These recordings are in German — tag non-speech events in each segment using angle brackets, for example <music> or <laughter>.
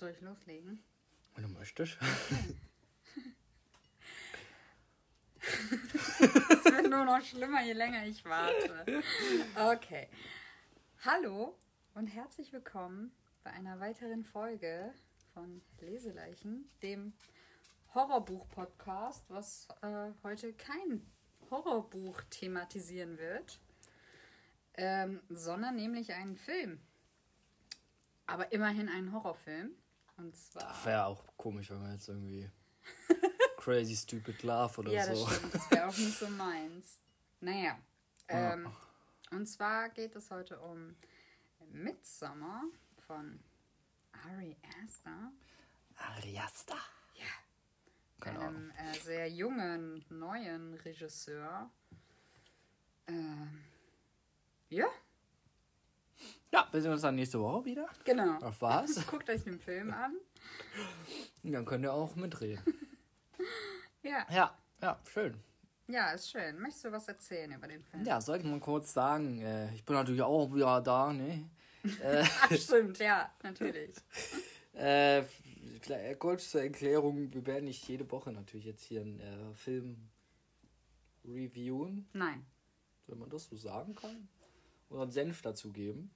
Soll ich loslegen? Wenn du möchtest. <laughs> <laughs> Es wird nur noch schlimmer, je länger ich warte. Okay. Hallo und herzlich willkommen bei einer weiteren Folge von Leseleichen, dem Horrorbuch-Podcast, was äh, heute kein Horrorbuch thematisieren wird, ähm, sondern nämlich einen Film. Aber immerhin einen Horrorfilm. Und zwar. Wäre auch komisch, wenn man jetzt irgendwie <laughs> Crazy Stupid Love oder ja, das so. stimmt. Das wäre auch nicht so meins. Naja. Ähm, und zwar geht es heute um Midsommar von Ari Aster. Ariasta. Ja. Keine einem äh, sehr jungen, neuen Regisseur. Ähm, ja, Ja, wir sehen uns dann nächste Woche wieder. genau. Auf was? <laughs> Guckt euch den Film an. Und dann könnt ihr auch mitreden. <laughs> Ja, Ja, ja, schön. ja, ist schön. Möchtest du was erzählen über den Film? Ja, soll ich mal kurz sagen, äh, ich bin natürlich auch wieder da, ne? <laughs> Äh, Ach, stimmt, ja, natürlich. äh, vielleicht kurz zur Erklärung, wir werden nicht jede Woche natürlich jetzt hier einen äh, Film reviewen. Nein. wenn man das so sagen kann, oder einen Senf dazugeben.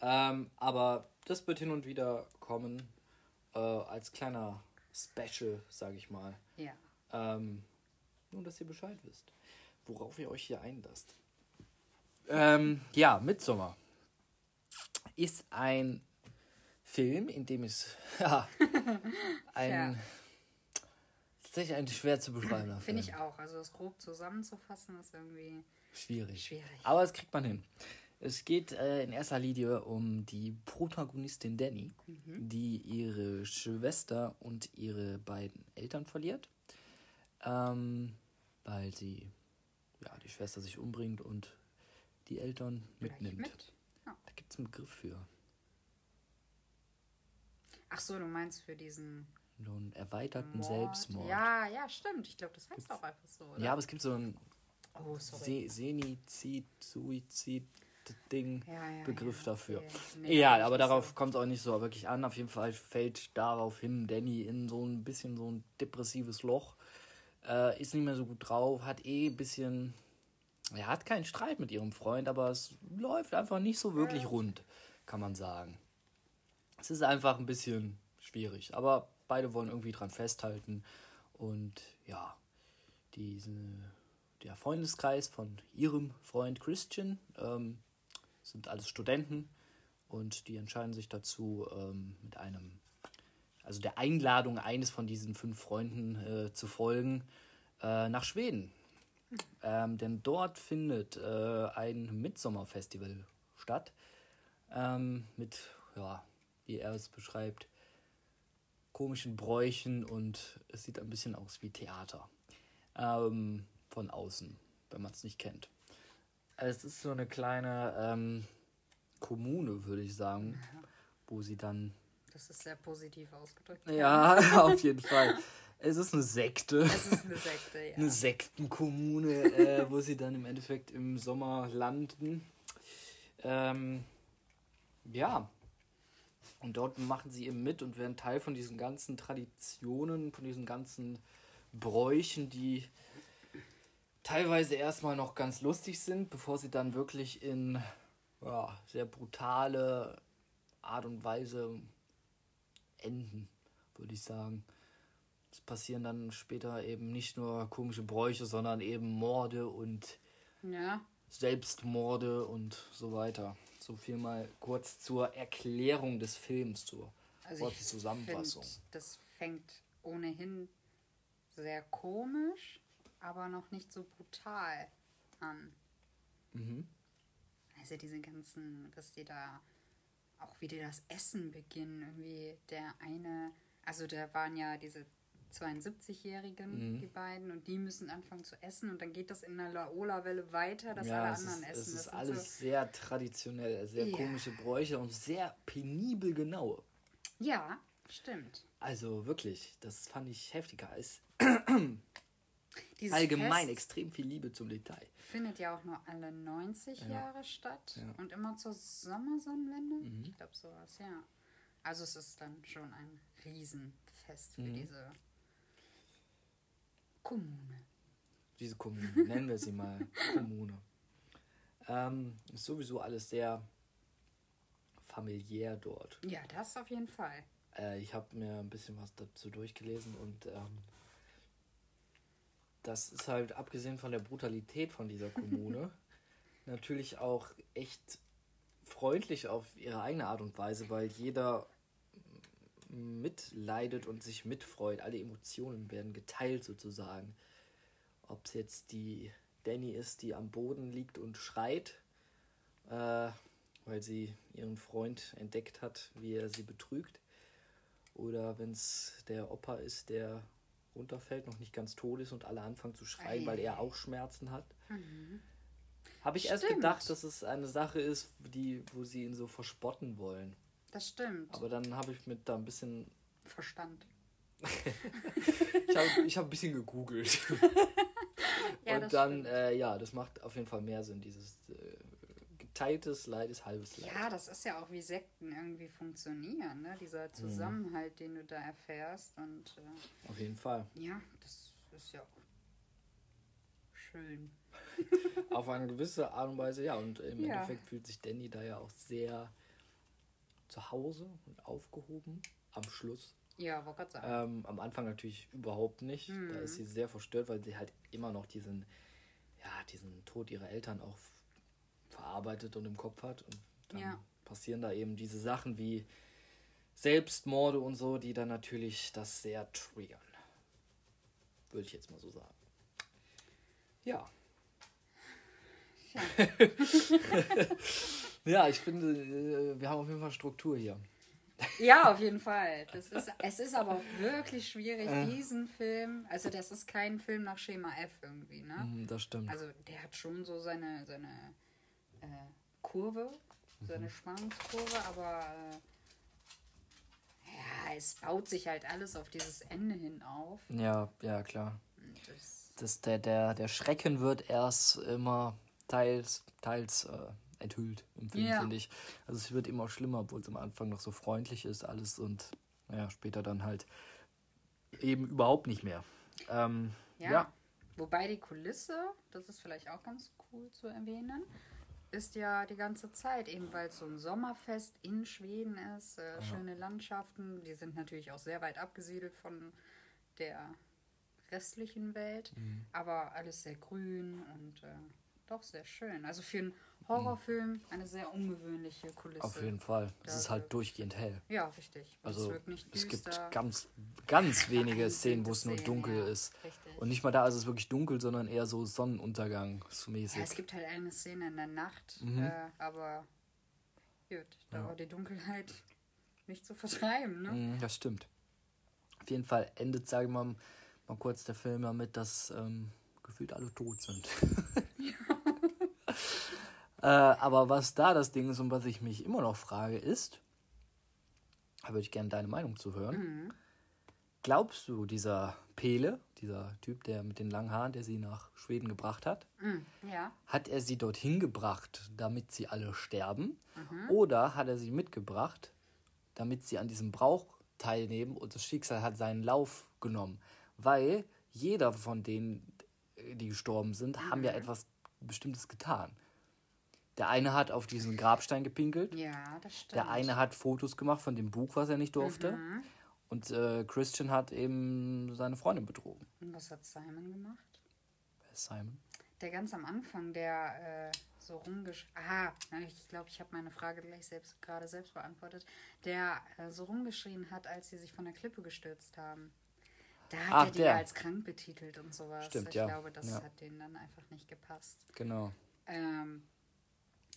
Ähm, aber das wird hin und wieder kommen äh, als kleiner Special, sage ich mal. Ja. Ähm, nur, dass ihr Bescheid wisst, worauf ihr euch hier einlasst. Ähm, ja, Midsommar ist ein Film, in dem es <laughs> ja, ein Ja. tatsächlich ein schwer zu beschreibender Finde ich auch. Also das grob zusammenzufassen ist irgendwie Schwierig. schwierig. Aber es kriegt man hin. Es geht äh, in erster Linie um die Protagonistin Danny, die ihre Schwester und ihre beiden Eltern verliert, ähm, weil sie ja die Schwester sich umbringt und die Eltern mitnimmt. Mit. Ja. Da gibt es einen Begriff für. Ach so, du meinst für diesen So einen erweiterten Mord. Selbstmord. Ja, ja, stimmt. Ich glaube, das heißt auch einfach so. Oder? Ja, aber es gibt so ein oh, sorry. Se Senizid, Suizid, Ding, Ja, ja, Begriff ja, dafür. Nee, ja, aber darauf so. kommt es auch nicht so wirklich an. Auf jeden Fall fällt daraufhin Danny in so ein bisschen so ein depressives Loch. Äh, ist nicht mehr so gut drauf, hat eh ein bisschen. Er hat keinen Streit mit ihrem Freund, aber es läuft einfach nicht so wirklich rund, kann man sagen. Es ist einfach ein bisschen schwierig, aber beide wollen irgendwie dran festhalten. Und ja, diese, der Freundeskreis von ihrem Freund Christian ähm, sind alles Studenten und die entscheiden sich dazu, ähm, mit einem, also der Einladung eines von diesen fünf Freunden äh, zu folgen, äh, nach Schweden. Ähm, denn dort findet äh, ein Midsommerfestival statt. Ähm, mit, ja, wie er es beschreibt, komischen Bräuchen und es sieht ein bisschen aus wie Theater. Ähm, von außen, wenn man es nicht kennt. Es ist so eine kleine ähm, Kommune, würde ich sagen, wo sie dann. Das ist sehr positiv ausgedrückt. Ja, <laughs> auf jeden Fall. Es ist eine Sekte. Es ist eine Sekte, ja. Eine Sektenkommune, äh, wo sie dann im Endeffekt im Sommer landen. Ähm, ja. Und dort machen sie eben mit und werden Teil von diesen ganzen Traditionen, von diesen ganzen Bräuchen, die teilweise erstmal noch ganz lustig sind, bevor sie dann wirklich in ja, sehr brutale Art und Weise enden, würde ich sagen. Es passieren dann später eben nicht nur komische Bräuche, sondern eben Morde und Ja, Selbstmorde und so weiter. So viel mal kurz zur Erklärung des Films, zur also kurzen Zusammenfassung. find, das fängt ohnehin sehr komisch, aber noch nicht so brutal an. Mhm. Also diese ganzen, was die da, auch wie die das Essen beginnen, irgendwie der eine, also da waren ja diese 72-Jährigen, Mhm. die beiden, und die müssen anfangen zu essen und dann geht das in einer Laola-Welle weiter, dass ja, alle es anderen ist, essen. es Das ist alles sehr traditionell, sehr Ja. komische Bräuche und sehr penibel genau. So, ja, stimmt. Also wirklich, das fand ich heftiger als Dieses allgemein Fest extrem viel Liebe zum Detail. findet ja auch nur alle 90 Ja. Jahre statt Ja. Mhm. und immer zur Sommersonnenwende. Ich glaube sowas, ja. Also es ist dann schon ein Riesenfest für Mhm. diese Kommune. Diese Kommune, nennen wir sie mal <laughs> Kommune. Ähm, ist sowieso alles sehr familiär dort. Ja, das auf jeden Fall. Äh, ich habe mir ein bisschen was dazu durchgelesen und ähm, das ist halt abgesehen von der Brutalität von dieser Kommune <laughs> natürlich auch echt freundlich auf ihre eigene Art und Weise, weil jeder mitleidet und sich mitfreut. Alle Emotionen werden geteilt sozusagen. Ob es jetzt die Danny ist, die am Boden liegt und schreit, äh, weil sie ihren Freund entdeckt hat, wie er sie betrügt. Oder wenn es der Opa ist, der runterfällt, noch nicht ganz tot ist und alle anfangen zu schreien, weil er auch Schmerzen hat. Habe ich erst Stimmt. gedacht, dass es eine Sache ist, die, wo sie ihn so verspotten wollen. Das stimmt. Aber dann habe ich mit da ein bisschen. Verstand. <laughs> Ich habe ich hab ein bisschen gegoogelt. <laughs> Ja, und dann, äh, ja, das macht auf jeden Fall mehr Sinn. Dieses äh, geteiltes Leid ist halbes Leid. Ja, das ist ja auch wie Sekten irgendwie funktionieren, ne? Mhm. Dieser Zusammenhalt, den du da erfährst. Und äh, Auf jeden Fall. ja, das ist ja auch schön. <laughs> Auf eine gewisse Art und Weise, ja. Und im Ja. Endeffekt fühlt sich Danny da ja auch sehr zu Hause und aufgehoben am Schluss. Ja, wollte gerade sagen. Ähm, am Anfang natürlich überhaupt nicht. Mhm. Da ist sie sehr verstört, weil sie halt immer noch diesen, ja, diesen Tod ihrer Eltern auch verarbeitet und im Kopf hat. Und dann Ja. passieren da eben diese Sachen wie Selbstmorde und so, die dann natürlich das sehr triggern. Würde ich jetzt mal so sagen. Ja. Ja. <laughs> Ja, ich finde, äh, wir haben auf jeden Fall Struktur hier. Ja, auf jeden Fall. Das ist, es ist aber wirklich schwierig, Äh. diesen Film. Also, das ist kein Film nach Schema F irgendwie, ne? Mhm, Das stimmt. Also, der hat schon so seine, seine äh, Kurve, seine Mhm. Spannungskurve, aber äh, ja, es baut sich halt alles auf dieses Ende hin auf. Ja, ja, klar. Das, Das, der, der, der Schrecken wird erst immer teils, teils äh, enthüllt im Film, Ja. finde ich. Also es wird immer schlimmer, obwohl es am Anfang noch so freundlich ist alles und naja, später dann halt eben überhaupt nicht mehr. Ähm, ja. ja. Wobei die Kulisse, das ist vielleicht auch ganz cool zu erwähnen, ist ja die ganze Zeit, eben weil es so ein Sommerfest in Schweden ist, äh, schöne Landschaften, die sind natürlich auch sehr weit abgesiedelt von der restlichen Welt, Mhm. aber alles sehr grün und äh, doch sehr schön. Also für einen Horrorfilm eine sehr ungewöhnliche Kulisse. Auf jeden Fall. Es ist halt durchgehend hell. Ja, richtig. Und Also es es gibt ganz, ganz <laughs> wenige Szenen, wo es nur dunkel ja, ist. richtig. Und nicht mal da ist es wirklich dunkel, sondern eher so Sonnenuntergangsmäßig. Ja, es gibt halt eine Szene in der Nacht, Mhm. äh, aber gut, da Ja. war die Dunkelheit nicht zu vertreiben, ne? Mhm, Das stimmt. Auf jeden Fall endet, sage ich mal, mal kurz der Film damit, dass ähm, gefühlt alle tot sind. <laughs> äh, aber was da das Ding ist und was ich mich immer noch frage, ist, da würde ich gerne deine Meinung zu hören. Mhm. Glaubst du, dieser Pele, dieser Typ, der mit den langen Haaren, der sie nach Schweden gebracht hat, Mhm. Ja. hat er sie dorthin gebracht, damit sie alle sterben? Mhm. Oder hat er sie mitgebracht, damit sie an diesem Brauch teilnehmen und das Schicksal hat seinen Lauf genommen? Weil jeder von denen, die gestorben sind, haben Mhm. ja etwas Bestimmtes getan. Der eine hat auf diesen Grabstein gepinkelt, Ja, das stimmt. der eine hat Fotos gemacht von dem Buch, was er nicht durfte. Mhm. Und äh, Christian hat eben seine Freundin betrogen. Und was hat Simon gemacht? Wer ist Simon? Der ganz am Anfang, der äh, so rumgesch... Ah, na, ich glaube, ich habe meine Frage gleich selbst gerade selbst beantwortet. Der äh, so rumgeschrien hat, als sie sich von der Klippe gestürzt haben. Da hat Ach, er die der. als krank betitelt und sowas. Stimmt, ich ja. glaube, das Ja. hat denen dann einfach nicht gepasst. Genau. Ähm,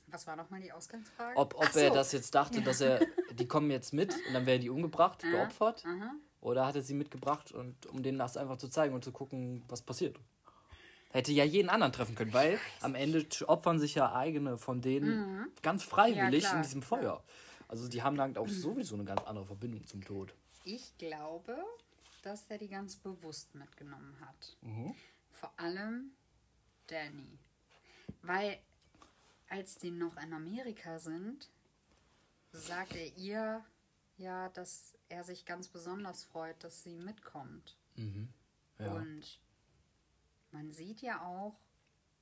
was war nochmal die Ausgangsfrage? Ob, ob Ach er so. das jetzt dachte, dass er, die kommen jetzt mit und dann werden die umgebracht, Aha, geopfert. aha. Oder hat er sie mitgebracht, und, um denen das einfach zu zeigen und zu gucken, was passiert? Hätte ja jeden anderen treffen können, weil am Ende opfern sich ja eigene von denen ganz freiwillig Ja, in diesem Feuer. Also die haben dann auch sowieso eine ganz andere Verbindung zum Tod. Ich glaube, dass er die ganz bewusst mitgenommen hat. Mhm. Vor allem Danny. Weil als die noch in Amerika sind, sagt er ihr ja, dass er sich ganz besonders freut, dass sie mitkommt. Mhm. Ja. Und man sieht ja auch,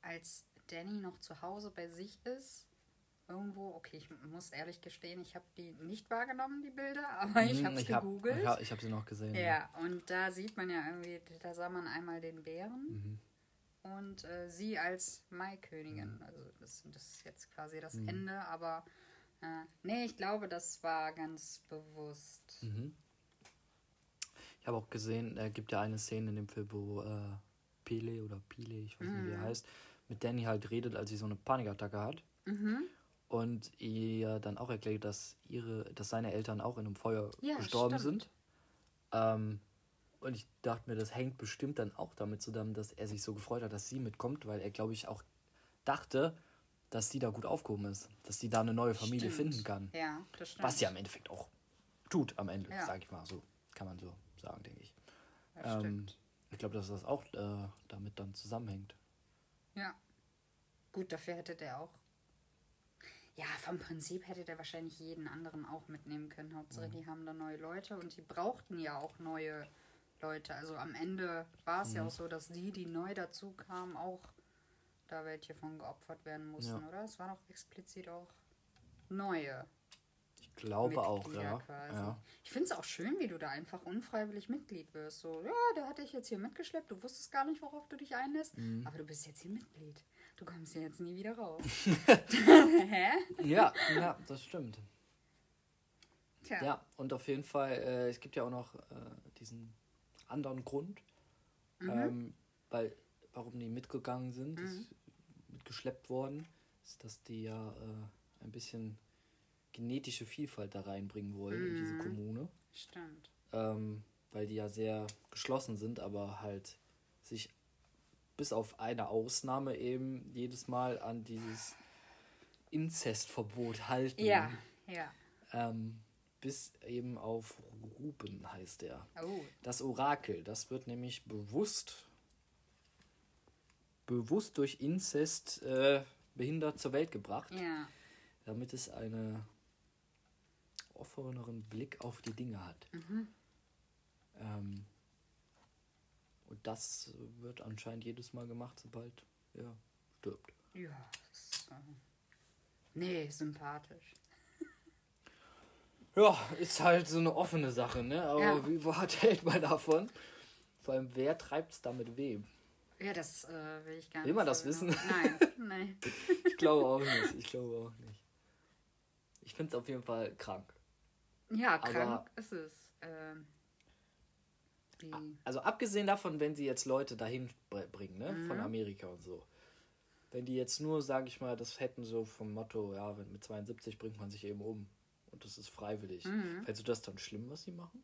als Danny noch zu Hause bei sich ist, irgendwo, okay, ich muss ehrlich gestehen, ich habe die nicht wahrgenommen, die Bilder, <laughs> aber ich Hm, habe es hab, gegoogelt. ja, ich habe sie noch gesehen. Ja, und da sieht man ja irgendwie, da sah man einmal den Bären Mhm. Und äh, sie als Maikönigin. Also das, das ist jetzt quasi das Ende, aber äh, nee, ich glaube, das war ganz bewusst. Mhm. Ich habe auch gesehen, er gibt ja eine Szene in dem Film, wo äh, Pele oder Pile, ich weiß nicht, wie er heißt, mit Danny halt redet, als sie so eine Panikattacke hat. Mhm. Und ihr dann auch erklärt, dass ihre, dass seine Eltern auch in einem Feuer Ja, gestorben stimmt. sind. Ähm, und ich dachte mir, das hängt bestimmt dann auch damit zusammen, dass er sich so gefreut hat, dass sie mitkommt, weil er, glaube ich, auch dachte, dass sie da gut aufgehoben ist, dass sie da eine neue Familie Stimmt. finden kann. Ja, das stimmt. Was sie am Endeffekt auch tut, am Ende, Ja. sage ich mal. So kann man so sagen, denke ich. Das Ähm, stimmt. ich glaube, dass das auch äh, damit dann zusammenhängt. Ja. Gut, dafür hätte der auch. Ja, vom Prinzip hätte der wahrscheinlich jeden anderen auch mitnehmen können. Hauptsache, Mhm. die haben da neue Leute und die brauchten ja auch neue Leute. Also am Ende war es ja Mhm. auch so, dass die, die neu dazu kamen, auch da welche von geopfert werden mussten, Ja. oder? Es waren auch explizit auch neue Ich glaube auch, Mitglieder ja. quasi. ja. Ich finde es auch schön, wie du da einfach unfreiwillig Mitglied wirst. So, ja, der hat dich jetzt hier mitgeschleppt, du wusstest gar nicht, worauf du dich einlässt, Mhm. aber du bist jetzt hier Mitglied. Du kommst hier jetzt nie wieder raus. <laughs> <laughs> Hä? Ja, ja, das stimmt. Tja. Ja, und auf jeden Fall, äh, es gibt ja auch noch äh, diesen anderen Grund, Mhm. ähm, weil, warum die mitgegangen sind, ist mitgeschleppt worden, ist, dass die ja äh, ein bisschen genetische Vielfalt da reinbringen wollen in diese Mhm. Kommune. Stimmt. ähm, weil die ja sehr geschlossen sind, aber halt sich bis auf eine Ausnahme eben jedes Mal an dieses Inzestverbot halten. Ja, ja. Ähm, bis eben auf Ruben heißt er. Oh, Das Orakel, das wird nämlich bewusst bewusst durch Inzest äh, behindert zur Welt gebracht, ja. damit es einen offeneren Blick auf die Dinge hat. Ähm, und das wird anscheinend jedes Mal gemacht, sobald er stirbt. Ja, das ist, äh, nee, sympathisch. Ja, ist halt so eine offene Sache, ne? Aber Ja. wie weit <laughs> hält man davon? Vor allem, wer treibt es damit wem? Ja, das äh, will ich gar Will nicht. man so das genau- wissen? Nein, <laughs> nein. Ich glaube auch nicht. Ich glaube auch nicht. Ich finde es auf jeden Fall krank. Ja, Aber- krank ist es. Ähm, Also abgesehen davon, wenn sie jetzt Leute dahin br- bringen, ne? Mhm. Von Amerika und so. Wenn die jetzt nur, sage ich mal, das hätten so vom Motto, ja, mit 72 bringt man sich eben um. Und das ist freiwillig. Mhm. Fändest du das dann schlimm, was sie machen?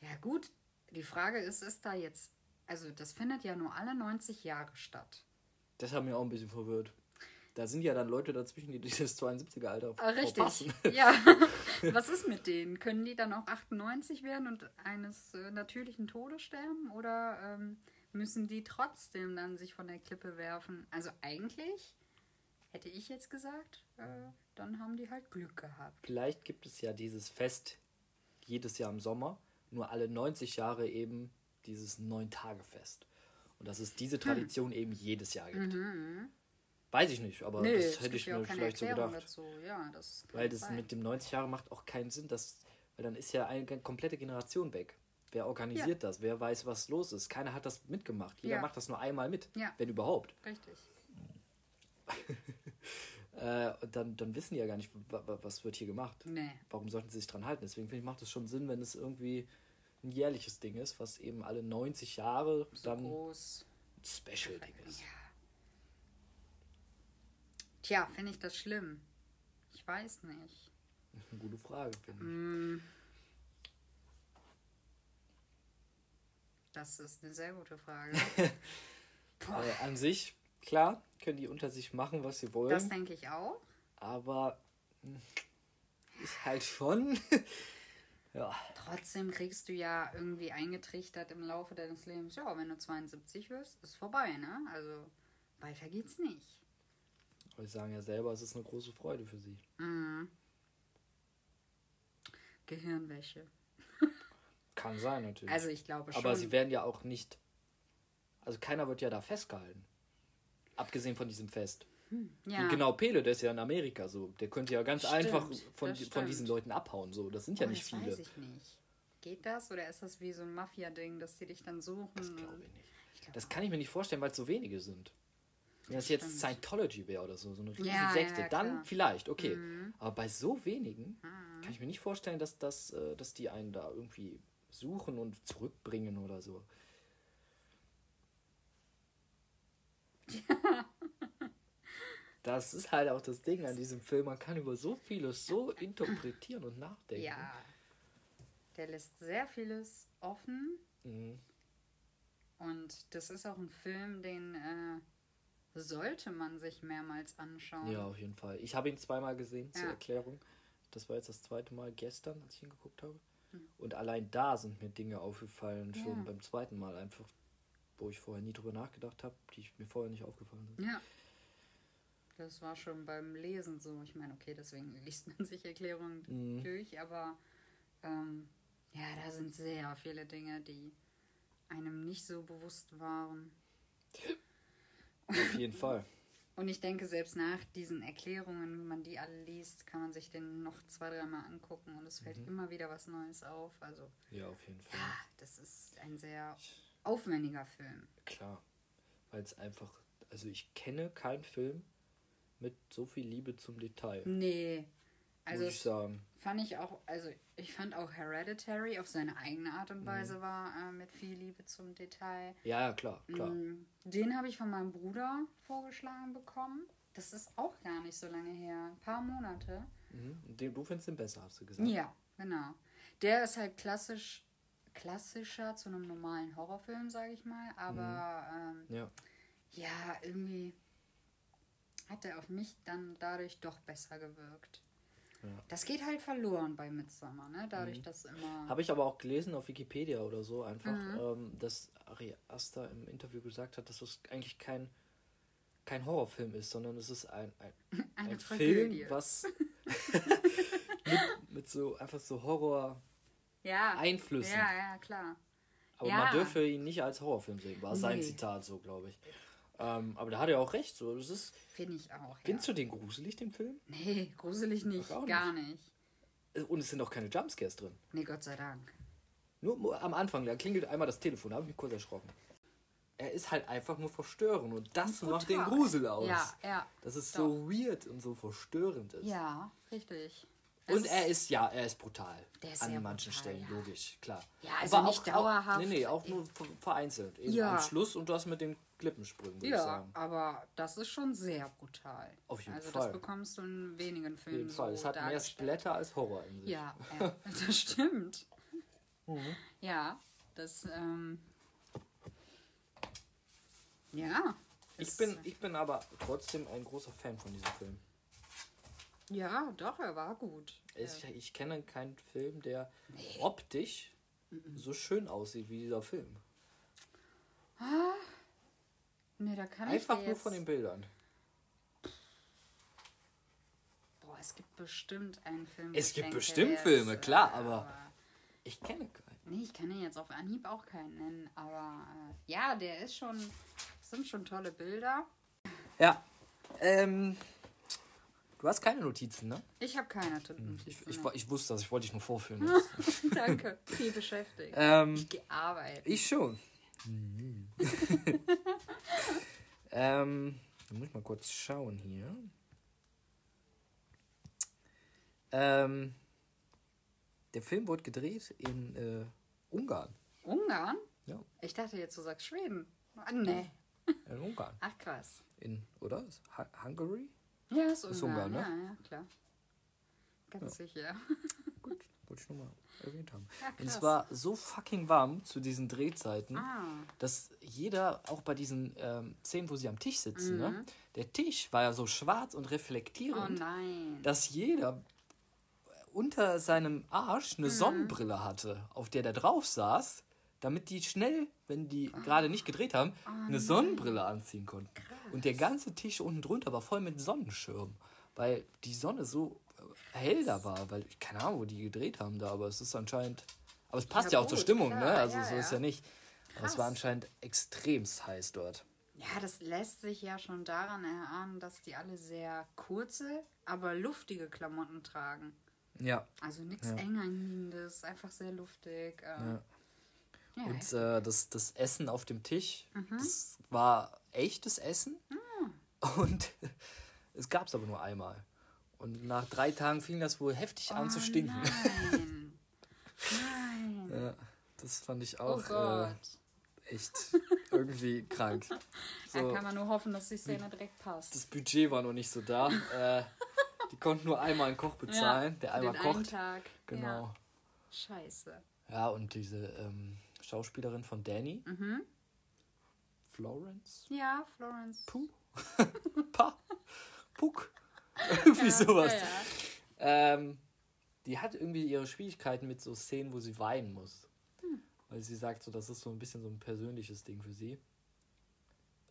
ja, gut. Die Frage ist, ist da jetzt. Also, das findet ja nur alle 90 Jahre statt. Das hat mich auch ein bisschen verwirrt. Da sind ja dann Leute dazwischen, die dieses 72er-Alter Ah, richtig. verpassen. <laughs> Ja. <laughs> Was ist mit denen? Können die dann auch 98 werden und eines äh, natürlichen Todes sterben? Oder ähm, müssen die trotzdem dann sich von der Klippe werfen? Also eigentlich hätte ich jetzt gesagt, äh, dann haben die halt Glück gehabt. Vielleicht gibt es ja dieses Fest jedes Jahr im Sommer, nur alle 90 Jahre eben dieses Neun-Tage-Fest. Und dass es Hm. diese Tradition eben jedes Jahr gibt. Weiß ich nicht, aber Nee, das hätte ich mir vielleicht so Erklärung gedacht. dazu. Ja, das Weil das sein. mit dem 90 Jahre macht auch keinen Sinn, dass, weil dann ist ja eine komplette Generation weg. Wer organisiert das? Wer weiß, was los ist? Keiner hat das mitgemacht. Jeder Ja. macht das nur einmal mit, Ja. wenn überhaupt. Richtig. <laughs> Äh, und dann, dann wissen die ja gar nicht, wa- wa- was wird hier gemacht. Nee. Warum sollten sie sich dran halten? Deswegen finde ich, macht es schon Sinn, wenn es irgendwie ein jährliches Ding ist, was eben alle 90 Jahre So dann ein groß. Special-Ding ist. Ja. Tja, finde ich das schlimm? Ich weiß nicht. Eine <laughs> gute Frage, finde ich. Mm. Das ist eine sehr gute Frage. <laughs> Äh, an sich, klar, können die unter sich machen, was sie wollen. das denke ich auch. aber mh, ist halt schon. <laughs> ja, Trotzdem kriegst du ja irgendwie eingetrichtert im Laufe deines Lebens, ja, wenn du 72 wirst, ist vorbei, ne? Also weiter geht's nicht. Weil sie sagen ja selber, es ist eine große Freude für sie. Gehirnwäsche. Kann sein, natürlich. Also ich glaube schon. Aber sie werden ja auch nicht. Also keiner wird ja da festgehalten. Abgesehen von diesem Fest. ja. Wie genau Pele, der ist ja in Amerika so. Der könnte ja ganz Stimmt, einfach von, von diesen Leuten abhauen. So. Das sind ja Oh, nicht das viele. weiß ich nicht. Geht das oder ist das wie so ein Mafia-Ding, dass die dich dann suchen? Das glaube ich nicht. Ich glaub Das kann ich mir nicht vorstellen, weil es so wenige sind. Wenn das jetzt stimmt. Scientology wäre oder so, so eine riesige Ja, ja, Sekte, ja, dann. Mhm. vielleicht, okay. Aber bei so wenigen kann ich mir nicht vorstellen, dass, das, äh, dass die einen da irgendwie suchen und zurückbringen oder so. <laughs> Das ist halt auch das Ding an diesem Film. Man kann über so vieles so interpretieren und nachdenken. Ja. Der lässt sehr vieles offen. Mhm. Und das ist auch ein Film, den äh, sollte man sich mehrmals anschauen. Ja, auf jeden Fall. Ich habe ihn zweimal gesehen, zur Ja. Erklärung. Das war jetzt das zweite Mal gestern, als ich ihn geguckt habe. Und allein da sind mir Dinge aufgefallen, schon. Ja. beim zweiten Mal einfach, wo ich vorher nie drüber nachgedacht habe, die mir vorher nicht aufgefallen sind. Ja. Das war schon beim Lesen so. Ich meine, okay, deswegen <laughs> liest man sich Erklärungen Mhm. durch, aber ähm, ja, da sind sehr viele Dinge, die einem nicht so bewusst waren. Auf jeden <laughs> Fall. Und ich denke, selbst nach diesen Erklärungen, wenn man die alle liest, kann man sich den noch zwei, dreimal angucken und es fällt Mhm. immer wieder was Neues auf. Also, Ja, auf jeden Fall. ja, das ist ein sehr aufwendiger Film. Klar. Weil es einfach, also ich kenne keinen Film mit so viel Liebe zum Detail. Nee. Also, muss ich sagen. Fand ich auch, also ich fand auch Hereditary auf seine eigene Art und Weise war äh, mit viel Liebe zum Detail. Ja, ja, klar, klar. Mm, Den habe ich von meinem Bruder vorgeschlagen bekommen. Das ist auch gar nicht so lange her. Ein paar Monate. Mhm. Den- Du findest den besser, hast du gesagt. Ja, genau. Der ist halt klassisch, klassischer zu einem normalen Horrorfilm, sage ich mal. Aber ähm, Ja. ja, irgendwie hat er auf mich dann dadurch doch besser gewirkt. Ja. Das geht halt verloren bei Midsommar, ne? Dadurch, dass immer. Habe ich aber auch gelesen auf Wikipedia oder so einfach, Mhm. ähm, dass Ari Aster im Interview gesagt hat, dass es eigentlich kein, kein Horrorfilm ist, sondern es ist ein, ein, <laughs> ein Tragödie. Film, was <laughs> mit, mit so einfach so Horror-Einflüssen. ja, ja, ja, klar. Aber Ja. man dürfe ihn nicht als Horrorfilm sehen, war sein Nee. Zitat so, glaube ich. Ähm, aber da hat er auch recht. So, das ist, Finde ich auch. Ja. Findest du den gruselig, den Film? Nee, gruselig nicht. Auch Gar nicht. Äh, Und es sind auch keine Jumpscares drin. Nee, Gott sei Dank. Nur am Anfang, da klingelt einmal das Telefon, da habe ich mich kurz erschrocken. Er ist halt einfach nur verstörend und das Und macht den. Grusel aus. Ja, ja. Dass es so weird und so verstörend ist. Ja, richtig. Und er ist, ja, er ist brutal. Der ist An manchen brutal, Stellen, ja. logisch, klar. Ja, also Aber nicht dauerhaft. nee, nee, auch nur ver- vereinzelt. Eben Ja. Am Schluss und das mit den Klippensprüngen, würde ich Ja, sagen. aber das ist schon sehr brutal. Auf jeden also Fall. das bekommst du in wenigen Auf Filmen jeden Fall. so es hat mehr. Splatter als Horror in sich. Ja, ja <laughs> das stimmt. Mhm. Ja, das, ähm, ja. Ich bin, ich bin aber trotzdem ein großer Fan von diesem Film. Ja, doch, er war gut. Ich, ich kenne keinen Film, der optisch so schön aussieht wie dieser Film. Nee, da kann Einfach ich nur jetzt, von den Bildern. Boah, es gibt bestimmt einen Film. Es gibt denke, bestimmt Filme, ist, klar, äh, aber- Ich kenne keinen. Nee, ich kann ihn jetzt auf Anhieb auch keinen nennen, aber äh, ja, der ist schon, das sind schon tolle Bilder. Ja. Ähm, du hast keine Notizen, ne? Ich habe keine Ich, Notizen. ich, ich wusste das, ich wollte dich nur vorführen. <laughs> Danke, viel beschäftigt. ähm, ich gearbeitet. ich schon. <laughs> ähm, da muss ich mal kurz schauen hier. Ähm, der Film wurde gedreht in äh, Ungarn. Ungarn? Ja, Ich dachte jetzt, du sagst Schweden. Ah, nee. in Ungarn. Ach krass. In, oder? Hungary? Ja, ist Ist Ungarn. Ungarn, ne? Ja, ja, klar. Ganz sicher. <laughs> Gut, wollte ich nur mal erwähnt haben. Ja, Und es war so fucking warm zu diesen Drehzeiten, Ah. dass jeder, auch bei diesen ähm, Szenen, wo sie am Tisch sitzen, Mhm. ne, der Tisch war ja so schwarz und Oh reflektierend, nein. dass jeder unter seinem Arsch Mhm. eine Sonnenbrille hatte, auf der der drauf saß, damit die schnell, wenn die gerade nicht gedreht haben, eine Sonnenbrille anziehen konnten. Und der ganze Tisch unten drunter war voll mit Sonnenschirm, weil die Sonne so äh, hell da war, weil ich keine Ahnung, wo die gedreht haben da, aber es ist anscheinend, aber es passt ja, Ja, auch zur gut, Stimmung, klar, ne? Also ja, so ist ja. ja nicht. Aber es Krass. war anscheinend extremst heiß dort. Ja, das lässt sich ja schon daran erahnen, dass die alle sehr kurze, aber luftige Klamotten tragen. Ja. Also nichts Ja. eng anliegendes, einfach sehr luftig. Äh, Ja. Ja. Und äh, das, das Essen auf dem Tisch, Mhm. das war echtes Essen. Ah. Und <laughs> es gab es aber nur einmal. Und nach drei Tagen fing das wohl heftig an zu Oh stinken. Nein. <laughs> Nein. Ja, das fand ich Oh auch äh, Gott. echt irgendwie <laughs> krank. Da So, kann man nur hoffen, dass die Szene direkt passt. das Budget war noch nicht so da. äh, die konnten nur einmal einen Koch bezahlen, der für einmal den einen kocht. Tag. Genau. Ja. Scheiße. Ja, und diese ähm, Schauspielerin von Danny, Mhm. Florence Ja, Florence. Puh. <laughs> pa. Puck. <laughs> Irgendwie Ja, sowas. Ja, ja. Ähm, die hat irgendwie ihre Schwierigkeiten mit so Szenen, wo sie weinen muss. Weil sie sagt, so, das ist so ein bisschen so ein persönliches Ding für sie.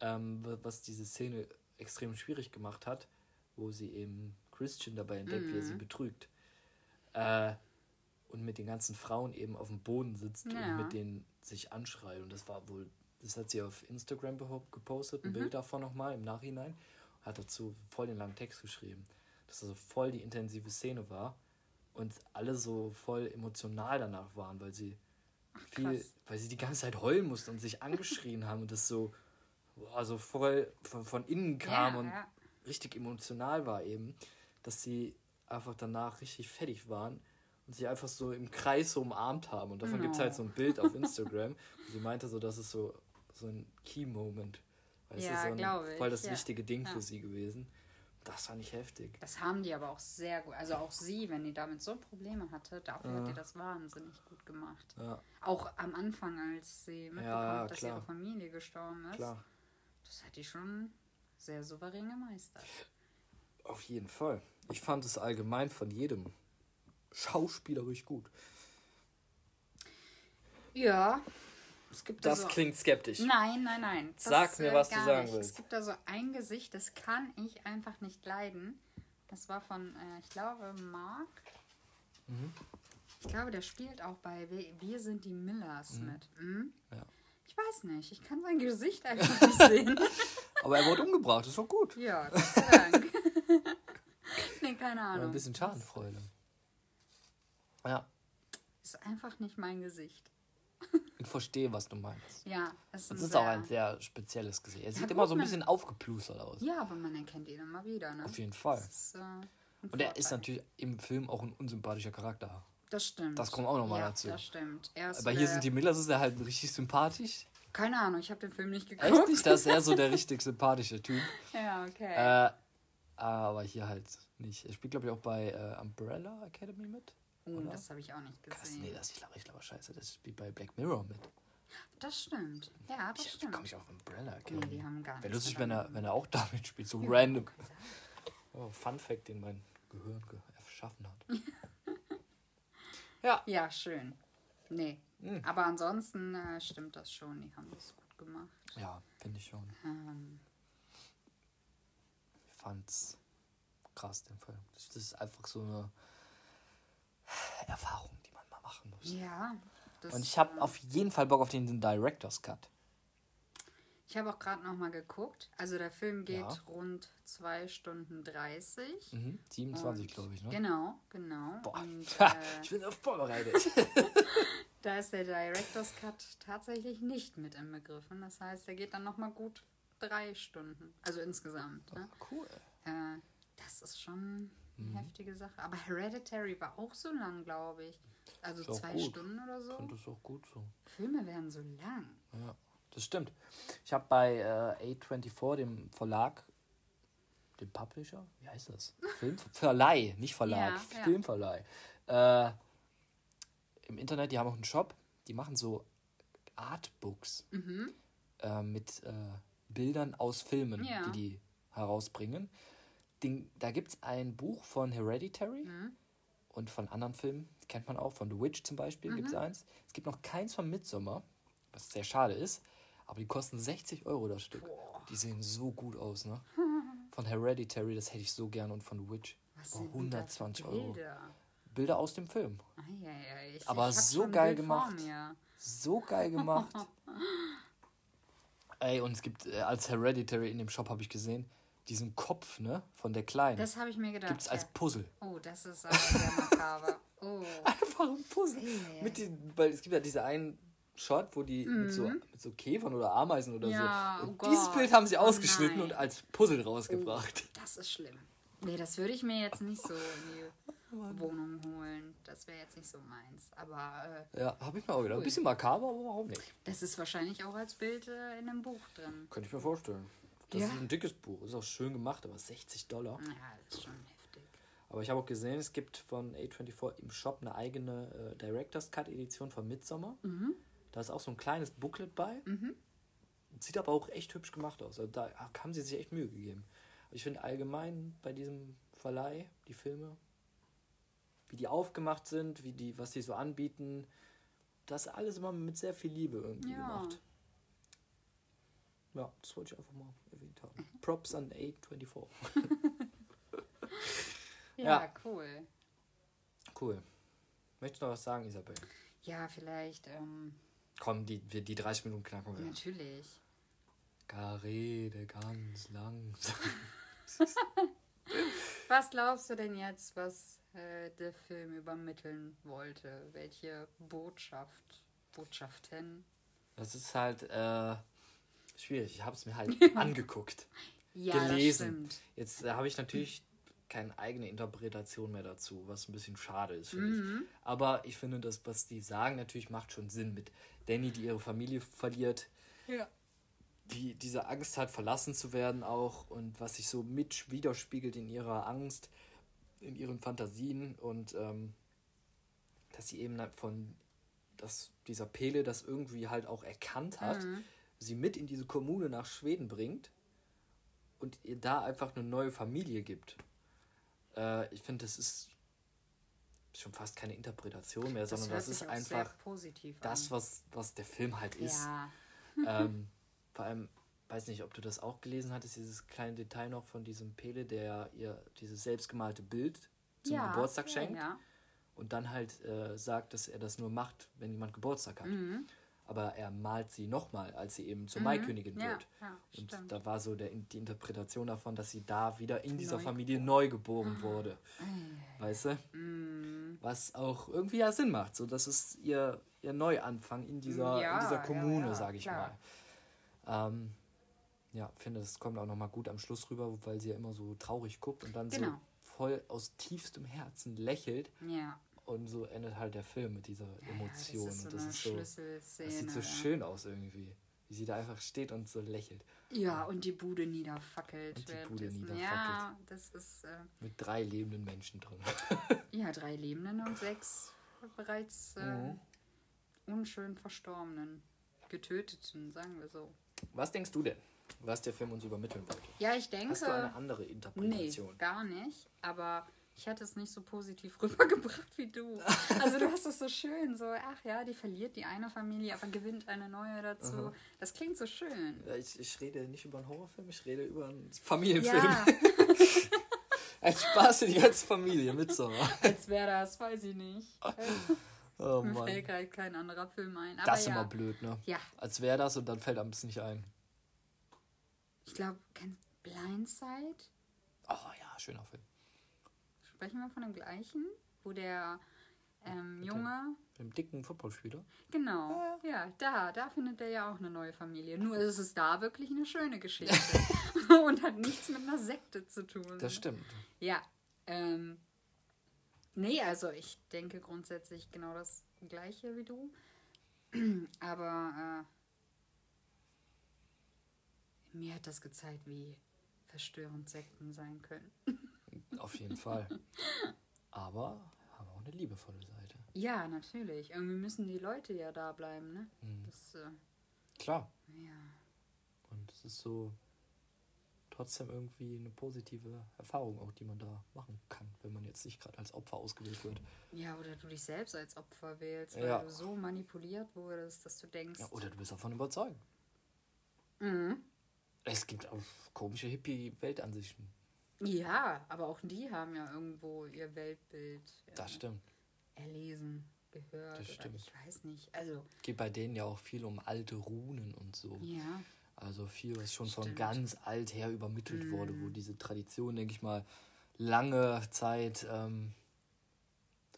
Ähm, wa- was diese Szene extrem schwierig gemacht hat, wo sie eben Christian dabei entdeckt, wie er sie betrügt. Äh, und mit den ganzen Frauen eben auf dem Boden sitzt Ja. und mit denen sich anschreit. Und das war wohl, das hat sie auf Instagram gepostet, ein Bild davon nochmal im Nachhinein. Hat dazu voll den langen Text geschrieben. Dass also voll die intensive Szene war und alle so voll emotional danach waren, weil sie viel, krass. weil sie die ganze Zeit heulen mussten und sich <laughs> angeschrien haben und das so, also voll von, von innen kam Ja, und ja. richtig emotional war eben, dass sie einfach danach richtig fertig waren und sich einfach so im Kreis so umarmt haben. Und davon gibt es halt so ein Bild auf <laughs> Instagram. Und sie meinte so, das ist so, so ein Key-Moment. Ja, du, so glaub ein, voll das ja. wichtige Ding Ja. für sie gewesen. Das fand ich heftig. Das haben die aber auch sehr gut. Also auch sie, wenn die damit so Probleme hatte, dafür hat die das wahnsinnig gut gemacht. Ja, Auch am Anfang, als sie mitbekommt, ja, dass ihre Familie gestorben ist. klar. Das hat die schon sehr souverän gemeistert. Auf jeden Fall. Ich fand es allgemein von jedem schauspielerisch gut. Ja. Es gibt da Das so klingt skeptisch. Nein, nein, nein. Das, Sag mir, äh, was du sagen nicht. willst. Es gibt da so ein Gesicht, das kann ich einfach nicht leiden. Das war von, äh, ich glaube, Mark. Mhm. Ich glaube, der spielt auch bei Wir, Wir sind die Millers mit. Mhm. Ja. Ich weiß nicht. Ich kann sein Gesicht einfach nicht sehen. <laughs> Aber er wurde umgebracht, ist doch gut. ja, Gott sei Dank. <laughs> nee, keine Ja, ein Ahnung. bisschen Schadenfreude. Ja, Ist einfach nicht mein Gesicht. ich verstehe, was du meinst. Ja, es ist, ist auch ein sehr spezielles Gesicht. Er sieht gut, immer so ein bisschen aufgeplustert aus. Ja, aber man erkennt ihn immer wieder, ne? Auf jeden Fall. Ist, äh, Und er ist natürlich im Film auch ein unsympathischer Charakter. Das stimmt. Das kommt auch noch mal ja, dazu. Das stimmt. Er Aber hier der- sind die Millers, ist er halt richtig sympathisch. Keine Ahnung, ich habe den Film nicht geguckt. Echt nicht? Das ist er so der <laughs> richtig sympathische Typ. Ja, okay. Äh, aber hier halt nicht. Er spielt, glaube ich, auch bei äh, Umbrella Academy mit. Oh, oder? das habe ich auch nicht Krass, gesehen. nee, das ich glaube, ich glaube, scheiße, das spielt bei Black Mirror mit. Das stimmt. Ja, das Ich stimmt. komme ich auf Umbrella Nee, Academy. die haben gar Wäre lustig, wenn er, wenn er auch <laughs> damit spielt, so random. Oh, Fun Fact, den mein Gehirn ge erschaffen hat. <laughs> ja. Ja, schön. Nee. Hm. Aber ansonsten äh, stimmt das schon. Die haben das gut gemacht. Ja, finde ich schon. Ähm, Ich fand's krass, den Film. Das ist einfach so eine Erfahrung, die man mal machen muss. ja. Und ich habe auf jeden Fall Bock auf den Director's Cut. Ich habe auch gerade noch mal geguckt. Also der Film geht Ja. rund 2 Stunden 30. Mhm, 27, Und- glaube ich, ne? Genau, genau. Boah, Und <laughs> äh, ich bin auf vorbereitet. <laughs> da ist der Director's Cut tatsächlich nicht mit inbegriffen. Das heißt, der geht dann noch mal gut drei Stunden. Also insgesamt. Ne? cool. Äh, das ist schon Mhm. heftige Sache. Aber Hereditary war auch so lang, glaube ich. Also Ist zwei. Stunden oder so. Das ist auch gut so. Filme werden so lang. Ja, das stimmt. Ich habe bei äh, A24, dem Verlag, dem Publisher, wie heißt das? <laughs> Film Verleih, nicht Verlag, Ja, ja. Filmverleih. Äh, Im Internet, die haben auch einen Shop, die machen so Artbooks äh, mit äh, Bildern aus Filmen, Ja. die die herausbringen. Den, da gibt es ein Buch von Hereditary Mhm. und von anderen Filmen, kennt man auch, von The Witch zum Beispiel gibt es eins. Es gibt noch keins von Midsommar. was sehr schade ist. Aber die kosten 60 Euro das Stück. Die sehen so gut aus, ne? <laughs> Von Hereditary, das hätte ich so gern und von The Witch. Was für 120 Euro. Bilder? Aus dem Film. Eieiei, ich- Aber ich so geil Bild vor gemacht. mir. So geil gemacht. <laughs> Ey, und es gibt, äh, als Hereditary in dem Shop habe ich gesehen, diesen Kopf, ne, von der Kleinen. Das habe ich mir gedacht. Gibt es als ja. Puzzle. Oh, das ist aber sehr makaber. Oh. <laughs> Einfach ein Puzzle. Hey. Mit den, weil es gibt ja diese einen Shot, wo die mit, so, mit so Käfern oder Ameisen oder Mhm. Ja, so. oh Und dieses Gott. Bild haben sie Oh ausgeschnitten nein. und als Puzzle rausgebracht. Das ist schlimm. Nee, das würde ich mir jetzt nicht so in die <laughs> Wohnung holen. Das wäre jetzt nicht so meins. Aber äh, Ja, habe ich mir auch gedacht. Ein Cool. bisschen makaber, aber warum nicht? das ist wahrscheinlich auch als Bild äh, in einem Buch drin. Könnte ich mir vorstellen. Das Ja. ist ein dickes Buch. Ist auch schön gemacht, aber 60 Dollar. Ja, das ist schon heftig. Aber ich habe auch gesehen, es gibt von A24 im Shop eine eigene äh, Director's Cut Edition von Midsommar. Mhm. Da ist auch so ein kleines Booklet bei. Sieht aber auch echt hübsch gemacht aus. Also da haben sie sich echt Mühe gegeben. Ich finde allgemein bei diesem Verleih, die Filme, wie die aufgemacht sind, wie die, was sie so anbieten, das ist alles immer mit sehr viel Liebe irgendwie Ja. gemacht. Ja, das wollte ich einfach mal erwähnt haben. Props an A24. <laughs> Ja, Ja. cool. Cool. Möchtest du noch was sagen, Isabel? Ja, vielleicht, ähm, Komm, die, wir- die 30 Minuten knacken wir. natürlich. Gar rede ganz langsam. <laughs> Was glaubst du denn jetzt, was äh, der Film übermitteln wollte? Welche Botschaft, Botschaften? Das ist halt äh, schwierig. Ich habe es mir halt <laughs> angeguckt, Ja, gelesen. Jetzt äh, habe ich natürlich keine eigene Interpretation mehr dazu, was ein bisschen schade ist, finde ich. Aber ich finde, das, was die sagen, natürlich macht schon Sinn mit Danny, die ihre Familie verliert, Ja. die diese Angst hat, verlassen zu werden auch und was sich so mit widerspiegelt in ihrer Angst, in ihren Fantasien und ähm, dass sie eben von dass dieser Pele das irgendwie halt auch erkannt hat, sie mit in diese Kommune nach Schweden bringt und ihr da einfach eine neue Familie gibt. Äh, ich finde, das ist schon fast keine Interpretation mehr, sondern hört das ist einfach positiv das, was, was der Film halt ist. Ja, <laughs> Ähm, vor allem, weiß nicht, ob du das auch gelesen hattest, dieses kleine Detail noch von diesem Pele, der ihr dieses selbstgemalte Bild zum ja, Geburtstag schenkt Ja. und dann halt äh, sagt, dass er das nur macht, wenn jemand Geburtstag hat. Mhm. Aber er malt sie nochmal, als sie eben zur Maikönigin Ja, wird. ja, und stimmt. da war so der, die Interpretation davon, dass sie da wieder in dieser Neu Familie neu geboren wurde. Ah, Weißt du? Mhm. Was auch irgendwie ja Sinn macht. So, das ist ihr, ihr Neuanfang in dieser, Ja, in dieser Kommune, sage ich klar. mal. Ähm, ja, finde, das kommt auch nochmal gut am Schluss rüber, weil sie ja immer so traurig guckt und dann so Genau. voll aus tiefstem Herzen lächelt. Ja. Und so endet halt der Film mit dieser Emotion. Ja, das ist so und das ist so, Schlüsselszene. das sieht so ja. schön aus irgendwie. Wie sie da einfach steht und so lächelt. Ja, und die Bude niederfackelt. Und die Bude währenddessen. niederfackelt. Ja, das ist, äh, Mit drei lebenden Menschen drin. <laughs> ja, drei Lebenden und sechs bereits äh, Mhm. unschön Verstorbenen. Getöteten, sagen wir so. Was denkst du denn, was der Film uns übermitteln wollte? Ja, ich denke. Hast du eine andere Nee, Interpretation? gar nicht. Aber ich hätte es nicht so positiv <laughs> rübergebracht wie du. Also du hast es so schön, so, ach ja, die verliert die eine Familie, aber gewinnt eine neue dazu. Das klingt so schön. Ja, Ich, ich rede nicht über einen Horrorfilm, ich rede über einen Familienfilm. Ja, <laughs> Ein Spaß für die ganze Familie, Midsommar. als wäre das, weiß ich nicht. <laughs> Oh Mir Mann. fällt gerade kein anderer Film ein. Das ist ja. immer blöd, ne? Ja, Als wäre das und dann fällt einem das nicht ein. ich glaube, Blindside? Oh ja, schöner Film. Sprechen wir von dem gleichen? Wo der ähm, Junge Mit dem dicken Footballspieler. Genau, ja, da, da findet er ja auch eine neue Familie. Nur ist es da wirklich eine schöne Geschichte <laughs> und hat nichts mit einer Sekte zu tun. Das stimmt. Ja, ähm, nee, also ich denke grundsätzlich genau das gleiche wie du. <clears throat> Aber äh, mir hat das gezeigt, wie verstörend Sekten sein können. <laughs> Auf jeden Fall. Aber haben auch eine liebevolle Seite. Ja, natürlich. Irgendwie müssen die Leute ja da bleiben, ne? Mhm. Das, äh, Klar. ja. Und es ist so trotzdem irgendwie eine positive Erfahrung auch, die man da machen kann, wenn man jetzt nicht gerade als Opfer ausgewählt wird. Ja, oder du dich selbst als Opfer wählst, weil Ja. du so manipuliert wurdest, dass du denkst, Ja, oder du bist davon überzeugt. mhm. Es gibt auch komische Hippie-Weltansichten. Ja, aber auch die haben ja irgendwo ihr Weltbild äh, Das stimmt. erlesen, gehört. Das stimmt. Ich weiß nicht. Also, Geht bei denen ja auch viel um alte Runen und so. ja. Also viel, was schon von Stimmt. Mhm. ganz alt her übermittelt wurde, wo diese Tradition, denke ich mal, lange Zeit ähm,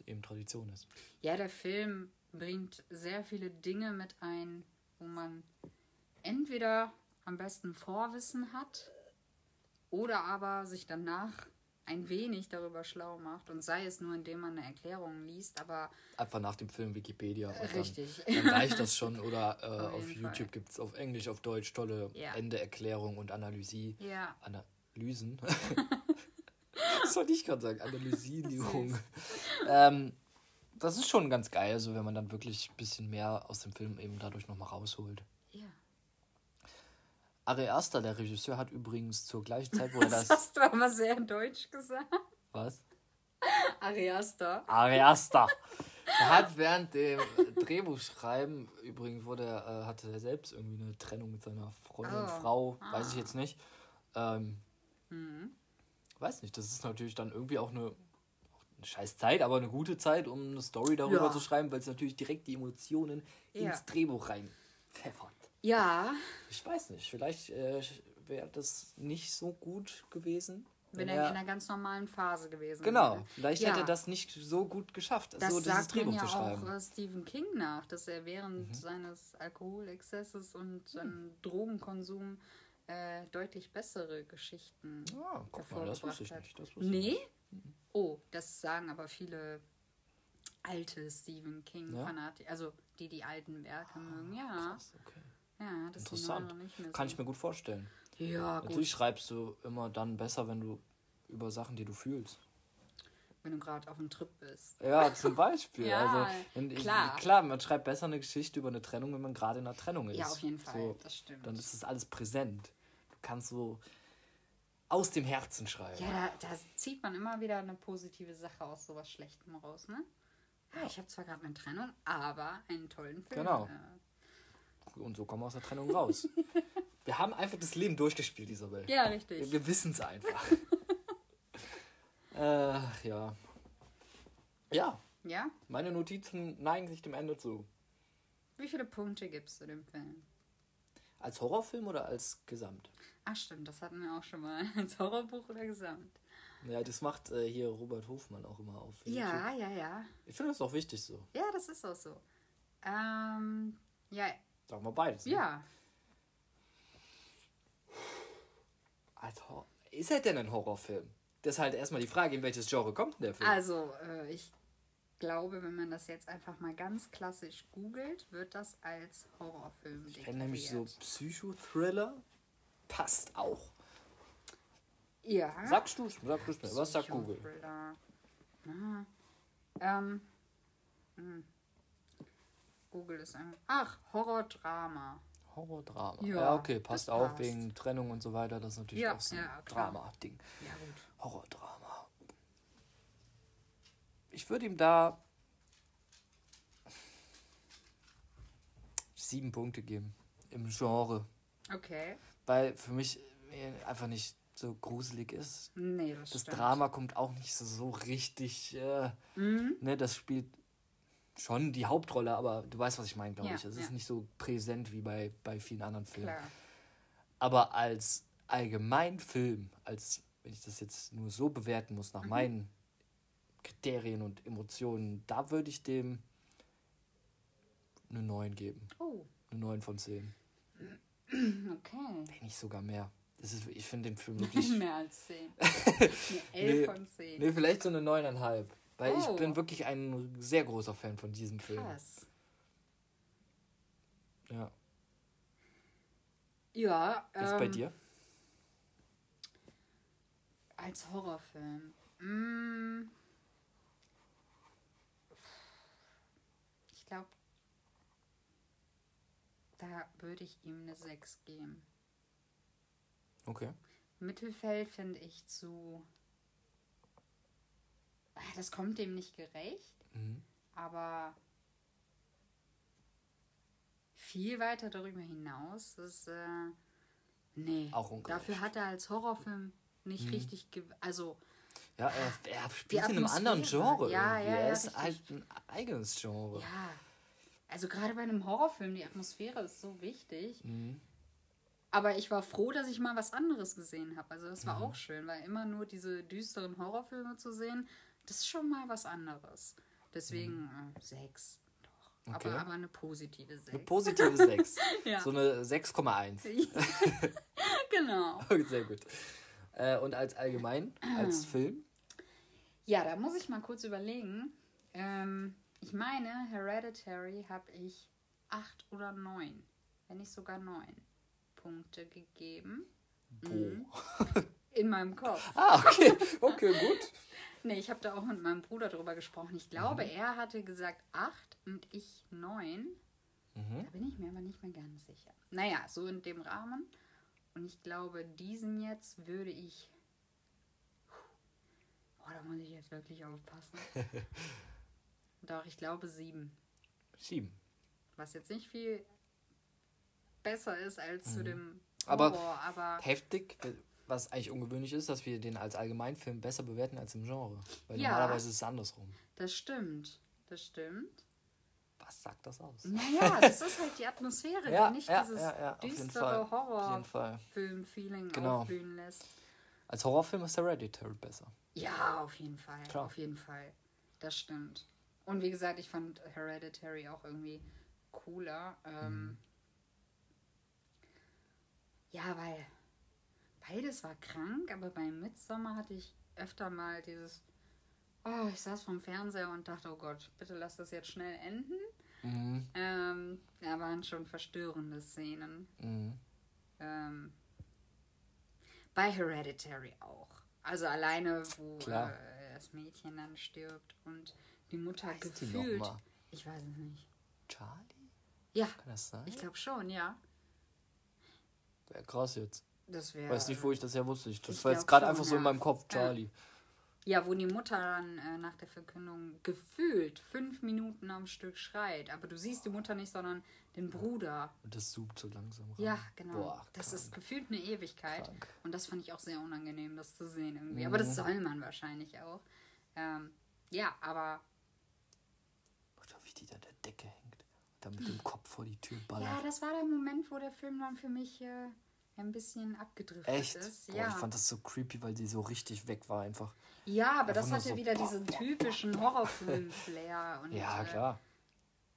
eben Tradition ist. Ja, der Film bringt sehr viele Dinge mit ein, wo man entweder am besten Vorwissen hat oder aber sich danach ein wenig darüber schlau macht und sei es nur, indem man eine Erklärung liest, aber Einfach nach dem Film Wikipedia. Richtig. Dann, dann reicht das schon. Oder <laughs> äh, Auf auf, YouTube gibt es auf Englisch, auf Deutsch tolle Ja. Ende-Erklärung und Analysie. ja, Analysen. <laughs> <laughs> das wollte ich gerade sagen. Analysierung. ähm, das ist schon ganz geil, so wenn man dann wirklich ein bisschen mehr aus dem Film eben dadurch nochmal rausholt. Ari Aster, der Regisseur, hat übrigens zur gleichen Zeit, wo er Das das. hast du aber sehr in Deutsch gesagt. Was? Ari Aster. Er hat während dem Drehbuchschreiben, übrigens wurde er, äh, hatte er selbst irgendwie eine Trennung mit seiner Freundin, Oh. Frau, weiß ich jetzt nicht. Ähm, Mhm. weiß nicht, das ist natürlich dann irgendwie auch eine, eine scheiß Zeit, aber eine gute Zeit, um eine Story darüber Ja. zu schreiben, weil es natürlich direkt die Emotionen Ja. ins Drehbuch rein pfeffert. Ja, Ich weiß nicht, vielleicht äh, wäre das nicht so gut gewesen. wenn er in einer ganz normalen Phase gewesen genau, wäre. vielleicht Ja. hätte er das nicht so gut geschafft, Das so dieses sagt Drehbuch ja zu schreiben. Mhm. auch äh, Stephen King nach, dass er während seines Alkoholexzesses und seinem Drogenkonsum äh, deutlich bessere Geschichten Ah, guck mal, das wusste ich hat. nicht. Das wusste Nee? nicht. Oh, das sagen aber viele alte Stephen King-Fanatiker, also die die alten Werke mögen. Ja, Ah, Krass, okay. Ja, das Interessant. Mehr Kann so. ich mir gut vorstellen. Ja, gut. Natürlich schreibst du immer dann besser, wenn du über Sachen, die du fühlst. Wenn du gerade auf dem Trip bist. Ja, zum Beispiel. <laughs> Ja, also, ich, klar. klar, man schreibt besser eine Geschichte über eine Trennung, wenn man gerade in einer Trennung ist. Ja, auf jeden Fall. So, das stimmt. dann ist es alles präsent. Du kannst so aus dem Herzen schreiben. Ja, da, da zieht man immer wieder eine positive Sache aus sowas Schlechtem raus, ne? Ja, ich habe zwar gerade eine Trennung, aber einen tollen Film. Genau. Und so kommen wir aus der Trennung raus. <laughs> wir haben einfach das Leben durchgespielt, Isabel. Ja, Wir, richtig. wir wissen es einfach. <laughs> äh, ja. Ja, Ja? meine Notizen neigen sich dem Ende zu. Wie viele Punkte gibst du dem Film? Als Horrorfilm oder als Gesamt? Ach stimmt, das hatten wir auch schon mal. <laughs> Als Horrorbuch oder Gesamt. Ja, das macht äh, hier Robert Hofmann auch immer auf. YouTube. Ja, ja, ja. Ich finde das auch wichtig so. Ja, das ist auch so. Ähm, ja, Sagen wir beides. ne? ja. Als Hor ist er denn ein Horrorfilm? Das ist halt erstmal die Frage, in welches Genre kommt denn der Film? Also, äh, ich glaube, wenn man das jetzt einfach mal ganz klassisch googelt, wird das als Horrorfilm ich kenne nämlich so. Psychothriller. Passt auch. Ja. Sagst du es? Sag du's mir. Was sagt Google? Ah. Ähm. hm. Google ist ein. Ach, Horrordrama. Horrordrama. Ja, Ja, okay, passt auch passt. wegen Trennung und so weiter. Das ist natürlich Ja, auch so ein ja. Drama-Ding. Ja, gut. Horrordrama. Ich würde ihm da sieben Punkte geben im Genre, Okay. weil für mich einfach nicht so gruselig ist. Nee, das, Das. Drama kommt auch nicht so, so richtig. Äh, Mhm. ne, das spielt schon die Hauptrolle, aber du weißt, was ich meine, glaube Ja, ich. Es ja. ist nicht so präsent wie bei, bei vielen anderen Filmen. Klar. Aber als Allgemeinfilm, als wenn ich das jetzt nur so bewerten muss, Mhm. nach meinen Kriterien und Emotionen, da würde ich dem eine 9 geben. Oh, Eine 9 von 10. okay. Wenn nicht sogar mehr. Das ist, ich finde den Film wirklich. Mehr als 10. <laughs> Eine 11 Nee, von 10. nee, vielleicht so eine 9,5. Weil ich Oh. bin wirklich ein sehr großer Fan von diesem Film. Krass. Ja. Ja, Wie ist bei ähm, dir? Als Horrorfilm. Mm. Ich glaube, da würde ich ihm eine 6 geben. Okay. Mittelfeld finde ich zu es kommt dem nicht gerecht, Mhm. aber viel weiter darüber hinaus ist, äh, nee. Auch ungerecht. Dafür hat er als Horrorfilm nicht Mhm. richtig, ge also Ja, er, er spielt in einem anderen Genre. Ja, irgendwie. ja, er ja, ist halt ein eigenes Genre. ja. Also gerade bei einem Horrorfilm, die Atmosphäre ist so wichtig. Mhm. Aber ich war froh, dass ich mal was anderes gesehen habe. Also das war Mhm. auch schön, weil immer nur diese düsteren Horrorfilme zu sehen, das ist schon mal was anderes. Deswegen äh, sechs. Doch. Mhm. Okay. Aber, aber eine positive Eine sechs. positive <laughs> 6. Ja. So eine 6,1. <laughs> genau. <laughs> Sehr gut. Äh, und als allgemein, als <clears throat> Film? Ja, da muss ich mal kurz überlegen. Ähm, ich meine, Hereditary habe ich acht oder neun, wenn nicht sogar neun Punkte gegeben. Mhm. Wo? In meinem Kopf. Ah, okay. Okay, gut. Nee, ich habe da auch mit meinem Bruder drüber gesprochen. Ich glaube, Mhm. er hatte gesagt acht und ich neun. Mhm. Da bin ich mir aber nicht mehr ganz sicher. Naja, so in dem Rahmen. Und ich glaube, diesen jetzt würde ich. Oh, da muss ich jetzt wirklich aufpassen. <laughs> Doch, ich glaube sieben. Sieben. Was jetzt nicht viel besser ist als zu dem Mhm. Aber- Horror, aber Heftig, was eigentlich ungewöhnlich ist, dass wir den als Allgemeinfilm besser bewerten als im Genre. Weil Ja. normalerweise ist es andersrum. das stimmt. Das stimmt. Was sagt das aus? Naja, <laughs> das ist halt die Atmosphäre, Ja, die nicht ja, dieses ja, düstere. Horrorfilm-Feeling Genau. aufblühen lässt. Als Horrorfilm ist Hereditary besser. Ja, auf jeden Fall. Klar. Auf jeden Fall. Das stimmt. Und wie gesagt, ich fand Hereditary auch irgendwie cooler. Ähm, Mhm. Ja, weil beides war krank, aber beim Midsommar hatte ich öfter mal dieses. Oh, ich saß vom Fernseher und dachte, oh Gott, bitte lass das jetzt schnell enden. Mhm. Ähm, da waren schon verstörende Szenen. Mhm. Ähm, bei Hereditary auch. Also alleine, wo äh, das Mädchen dann stirbt und die Mutter Heißt die gefühlt. mal? Ich weiß es nicht. Charlie? Ja, Kann das sein? ich glaube schon, ja. Wäre krass jetzt. Das wäre. Weiß nicht, wo ich das ja wusste. Ich, das ich war jetzt gerade einfach so in meinem Kopf. Charlie. Ja, wo die Mutter dann äh, nach der Verkündung gefühlt fünf Minuten am Stück schreit. Aber du siehst die Mutter nicht, sondern den Bruder. Und das zoomt so langsam rein. Ja, genau. Boah, das ist gefühlt eine Ewigkeit. Krank. Und das fand ich auch sehr unangenehm, das zu sehen irgendwie. Aber Mhm. das soll man wahrscheinlich auch. Ähm, ja, aber Oder wie die da an der Decke hängt. Und dann mit dem Kopf vor die Tür ballert. ja, das war der Moment, wo der Film dann für mich äh, ein bisschen abgedriftet Echt? ist. Boah, Ja. Ich fand das so creepy, weil die so richtig weg war einfach. ja, aber das einfach nur hatte so- wieder diesen typischen Horrorfilm-Flair. <laughs> Ja, äh, klar.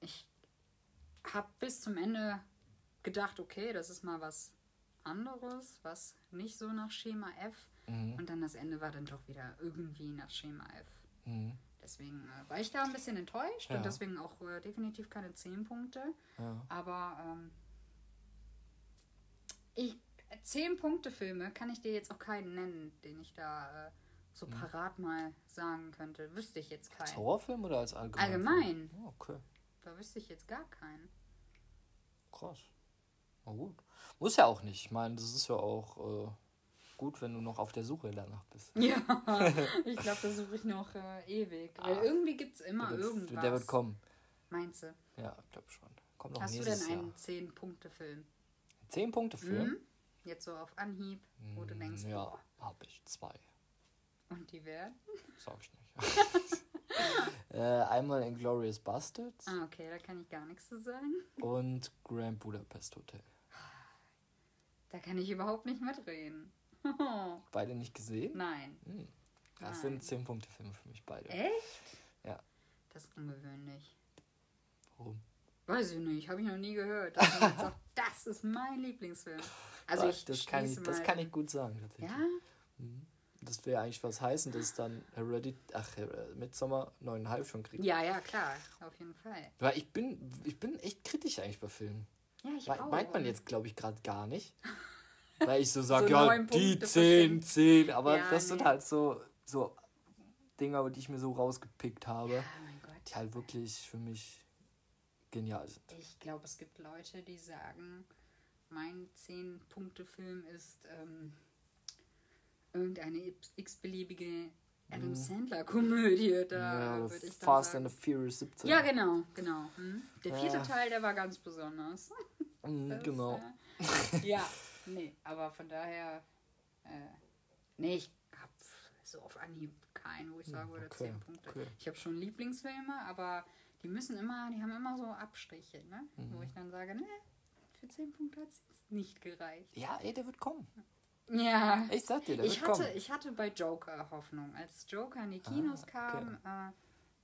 ich habe bis zum Ende gedacht, okay, das ist mal was anderes, was nicht so nach Schema F. Mhm. Und dann das Ende war dann doch wieder irgendwie nach Schema F. Mhm. Deswegen äh, war ich da ein bisschen enttäuscht Ja. und deswegen auch äh, definitiv keine 10 Punkte. Ja. Aber ähm, ich, 10 Punkte Filme kann ich dir jetzt auch keinen nennen, den ich da äh, so parat mal sagen könnte. Wüsste ich jetzt Mhm. Als keinen. Horrorfilm oder als allgemein? Allgemein. Oh, okay, Da wüsste ich jetzt gar keinen. krass. Na gut. Muss ja auch nicht. Ich meine, das ist ja auch äh, gut, wenn du noch auf der Suche danach bist. <laughs> Ja, <laughs> ich glaube, da suche ich noch äh, ewig. Weil Ah. irgendwie gibt es immer der, wird, irgendwas. der wird kommen. Meinst du? Ja, ich glaube schon. Kommt noch Hast du denn Jahr. einen 10-Punkte-Film? Zehn Punkte Film? Mhm. Jetzt so auf Anhieb, wo du denkst, Mm, Ja, boah, habe ich zwei. und die werden? Sag ich nicht. <laughs> äh, einmal Inglourious Bastards Ah, okay, da kann ich gar nichts zu sagen. und Grand Budapest Hotel. Da kann ich überhaupt nicht mitreden. <laughs> Beide nicht gesehen? Nein. Hm. Das Nein. sind zehn Punkte Filme für mich beide. Echt? Ja. Das ist ungewöhnlich. Warum? Weiß ich nicht, habe ich noch nie gehört. Dass man sagt, das ist mein Lieblingsfilm. Also ich das, kann ich, das kann ich gut sagen, tatsächlich. Ja? Das wäre eigentlich was heißen, dass dann Heredit ach, äh, Midsommar neuneinhalb schon kriegt. Ja, ja, klar. Auf jeden Fall. Weil ich bin, ich bin echt kritisch eigentlich bei Filmen. Ja, ich Me- auch. Meint man jetzt, glaube ich, gerade gar nicht. Weil ich so <laughs> sage, So ja, die Punkte 10, bestimmt. 10. Aber Ja, das sind nee. halt so, so Dinger, die ich mir so rausgepickt habe, Gott. die halt wirklich für mich genial sind. Ich glaube, es gibt Leute, die sagen, mein 10-Punkte-Film ist ähm, irgendeine x-beliebige Adam Sandler-Komödie. Da ja, würde ich dann Fast sagen. and the Furious 17. Ja, genau, genau. Hm? Der vierte Ja. Teil, der war ganz besonders. <laughs> Mhm, Das, genau. Äh, ja, nee, aber von daher, äh, nee, ich hab so auf Anhieb keinen, wo ich sagen würde, okay, 10 Punkte. okay. Ich habe schon Lieblingsfilme, aber die müssen immer, die haben immer so Abstriche, ne? Mhm. Wo ich dann sage, ne, für 10 Punkte hat es nicht gereicht. Ja, ey, der wird kommen. Ja. Ich sag dir, der Ich wird hatte, kommen. ich hatte bei Joker Hoffnung. Als Joker in die Kinos Ah, okay. kam, äh,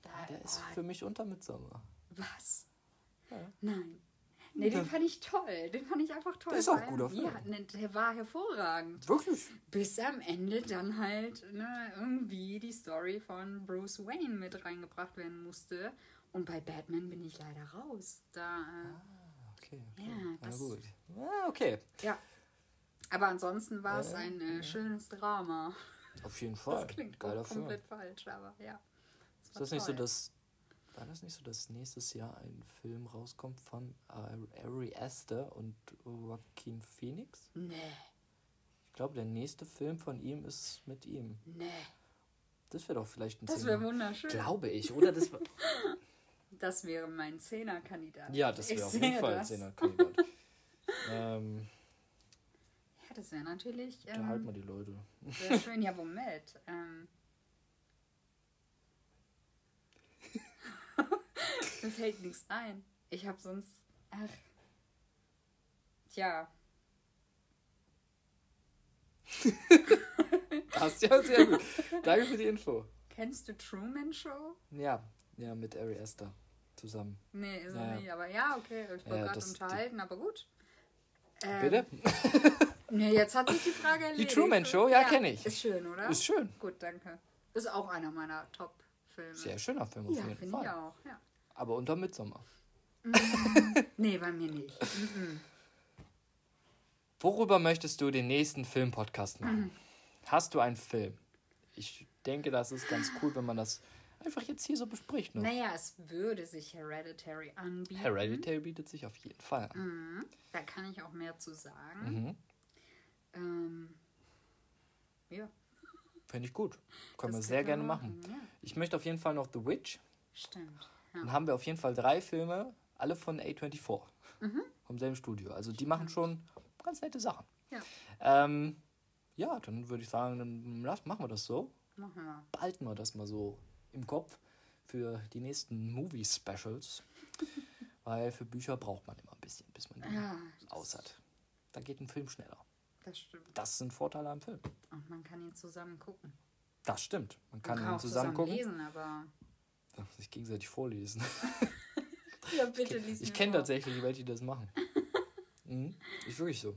da, Ja, der ist oh, für mich unter Midsommar. was? Ja. Nein. Nee, den fand ich toll. Den fand ich einfach toll. Der ist auch guter Film. Ja, der war hervorragend. Wirklich? Bis am Ende dann halt ne, irgendwie die Story von Bruce Wayne mit reingebracht werden musste. Und bei Batman bin ich leider raus. Da, äh, Okay. okay. Ja, Na das- gut. Ja, okay. ja. Aber ansonsten war es ein äh, schönes Drama. Auf jeden Fall. Das klingt Geiler auch Film. komplett falsch, aber ja. Es Ist war das nicht so, toll. dass. War das nicht so, dass nächstes Jahr ein Film rauskommt von äh, Ari Aster und Joaquin Phoenix? Nee, Ich glaube, der nächste Film von ihm ist mit ihm. nee. Das wäre doch vielleicht ein Das wäre wunderschön. Glaube ich, oder? Das <laughs> war, Das wäre mein Zehner-Kandidat. ja, das wäre auf jeden Fall ein. Zehner-Kandidat. <laughs> ähm, Ja, das wäre natürlich da halten wir ähm, die Leute. sehr schön. Ja, womit? Ähm, <laughs> Mir fällt nichts ein. Ich habe sonst. Ach. Tja. <laughs> Passt ja sehr gut. Danke für die Info. Kennst du Truman Show? Ja, ja, mit Ari Aster zusammen. Nee, ist Ja, er ja. nicht. Aber ja, okay. Ich war Ja, gerade unterhalten, aber gut. Ähm, Bitte? Nee, jetzt hat sich die Frage erledigt. Truman Show? Ja, kenn ich. Ist schön, oder? Ist schön. Gut, danke. Ist auch einer meiner Top-Filme. Sehr schöner Film auf Ja, jeden finde ich Fall. auch. Ja. Aber unter Midsommar. <laughs> Nee, bei mir nicht. Mhm. Worüber möchtest du den nächsten Film-Podcast machen? Hast du einen Film? Ich denke, das ist ganz cool, wenn man das einfach jetzt hier so bespricht. Ne? Naja, es würde sich Hereditary anbieten. Hereditary bietet sich auf jeden Fall an. Mhm. Da kann ich auch mehr zu sagen. Mhm. Ähm, ja. Finde ich gut. Können wir das sehr können gerne wir machen. Ja, Ich möchte auf jeden Fall noch The Witch. stimmt. Dann Ja. haben wir auf jeden Fall drei Filme, alle von A24. Mhm. Vom selben Studio. Also die machen schon ganz nette Sachen. ja, Ähm, ja, dann würde ich sagen, dann machen wir das so. machen wir. Behalten wir das mal so im Kopf für die nächsten Movie-Specials. <laughs> Weil für Bücher braucht man immer ein bisschen, bis man die Ja, aus hat. Da geht ein Film schneller. das stimmt. Das sind Vorteile am Film. Und man kann ihn zusammen gucken. Das stimmt. Man Man kann, kann ihn auch zusammen zusammen gucken. lesen, aber. Sich gegenseitig vorlesen. <laughs> Ja, bitte lies Ich kenne tatsächlich welche, die das machen. <laughs> mhm. Ist wirklich so.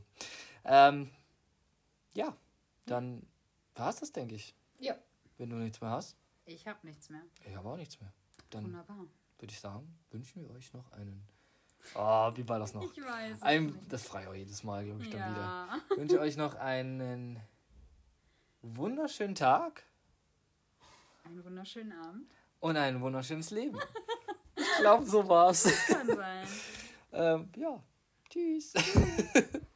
Ähm, ja, dann war es das, denke ich. Ja, Wenn du nichts mehr hast. Ich habe nichts mehr. Ich habe auch nichts mehr. Dann Wunderbar. würde ich sagen, wünschen wir euch noch einen. Oh, wie war das <laughs> noch? Ich weiß. Ein, das frei auch jedes Mal, glaube ich, dann wieder. ja. Ich wünsche euch noch einen wunderschönen Tag Einen wunderschönen Abend. und ein wunderschönes Leben. Ich glaube, so war's. Kann sein. <laughs> ähm, ja, tschüss. <laughs>